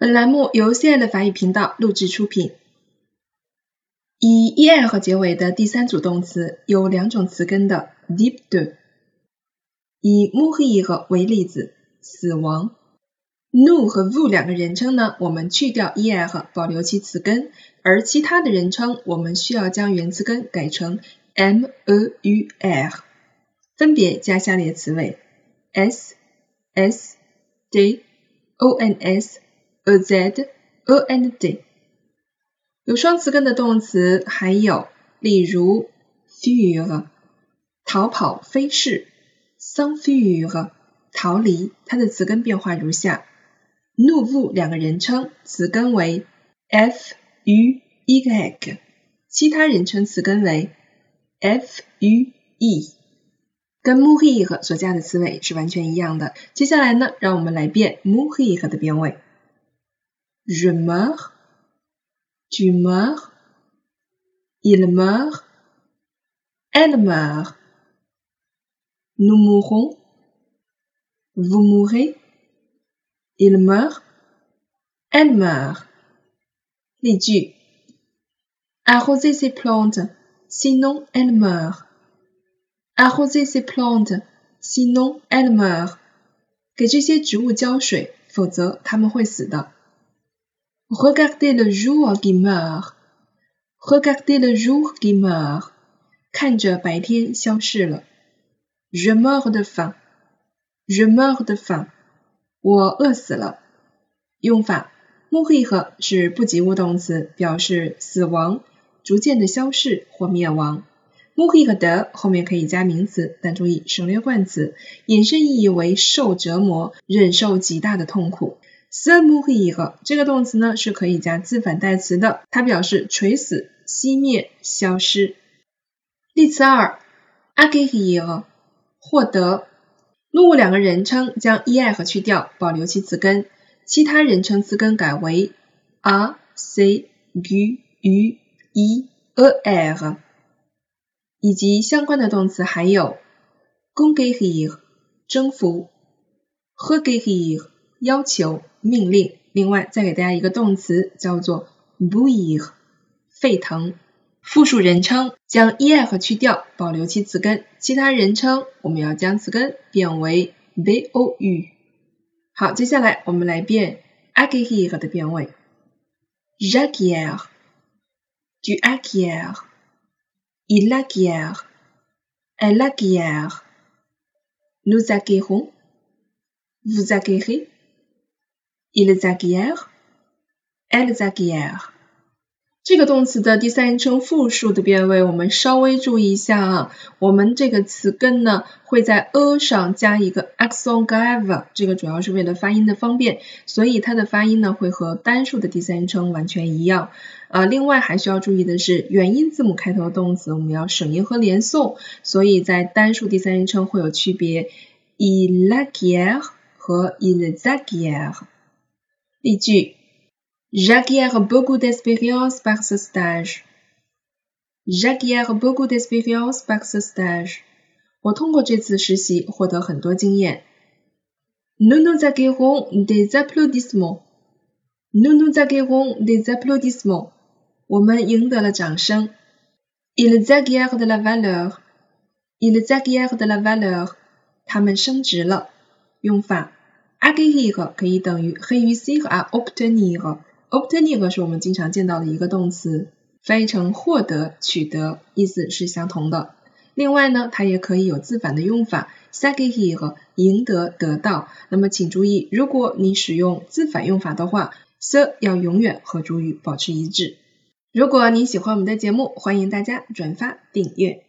本栏目由 CL 法语频道录制出品。以 er 结尾的第三组动词有两种词根的 deep de。以 mourir 为例子，死亡。nu 和 vu 两个人称呢，我们去掉 er 保留其词根，而其他的人称我们需要将原词根改成 meur，分别加下列词尾 s、s、d o n s、a z a and d，。有双词根的动词还有，例如 fuir 逃跑、飞逝，s'enfuir 逃离，它的词根变化如下。：nou 两个人称，词根为 f u y，其他人称词根为 f u e，跟 mourir 所加的词尾是完全一样的。接下来呢，让我们来变 mourir 的变位。je meurs，tu meurs，il meurt，elle meurt，nous mourrons，vous mourrez。Il meurt, elle meurt. 例句：Arroser ces plantes, sinon elles meurent. Arroser ces plantes, sinon elles meurent. 给这些植物浇水，否则它们会死的。 Regardez le jour qui meurt. Regardez le jour qui meurt. 看着白天消逝了。Je meurs de faim. Je meurs de faim. 我饿死了。用法：mourir 是不及物动词，表示死亡、逐渐的消逝或灭亡。mourir de 后面可以加名词，但注意省略冠词，引申意义为受折磨、忍受极大的痛苦。Se mourir 这个动词呢是可以加自反代词的，它表示垂死、熄灭、消失。例词二：acquérir 获得。nous 两个人称将 er 去掉，保留其词根，其他人称词根改为 a、c、gu、u、i、er，以及相关的动词还有 conquérir 征服，requérir 要求、命令。另外再给大家一个动词叫做 bouillir 沸腾。复数人称将 er 去掉，保留其词根；其他人称我们要将词根变为 bou。好，接下来我们来变 acquérir 的变位：j'acquiers，tu acquiers，il acquiert，elle acquiert，nous acquérons，vous acquérez，ils acquièrent，elles acquièrent。这个动词的第三人称复数的变位，我们稍微注意一下啊。我们这个词根呢会在 a 上加一个 accent grave，这个主要是为了发音的方便，所以它的发音呢会和单数的第三人称完全一样。呃，另外还需要注意的是，元音字母开头的动词我们要省音和连诵，所以在单数第三人称会有区别，Ilagier 和 il acquiert。例句。J'acquiers beaucoup d'expérience par ce stage. J'acquiers beaucoup d'expérience par ce stage. 我通过这次实习获得很多经验。Nous nous acquérons des applaudissements. Nous nous acquérons des applaudissements. 我们赢得了掌声。Ils acquièrent de la valeur. Ils acquièrent de la valeur. 他们升值了。用法 ：acquérir 可以等于 réussir à obtenir。obtenir 是我们经常见到的一个动词，翻译成获得、取得，意思是相同的。另外呢，它也可以有自反的用法，acquérir 赢得、得到。那么请注意，如果你使用自反用法的话，so 要永远和主语保持一致。如果你喜欢我们的节目，欢迎大家转发订阅。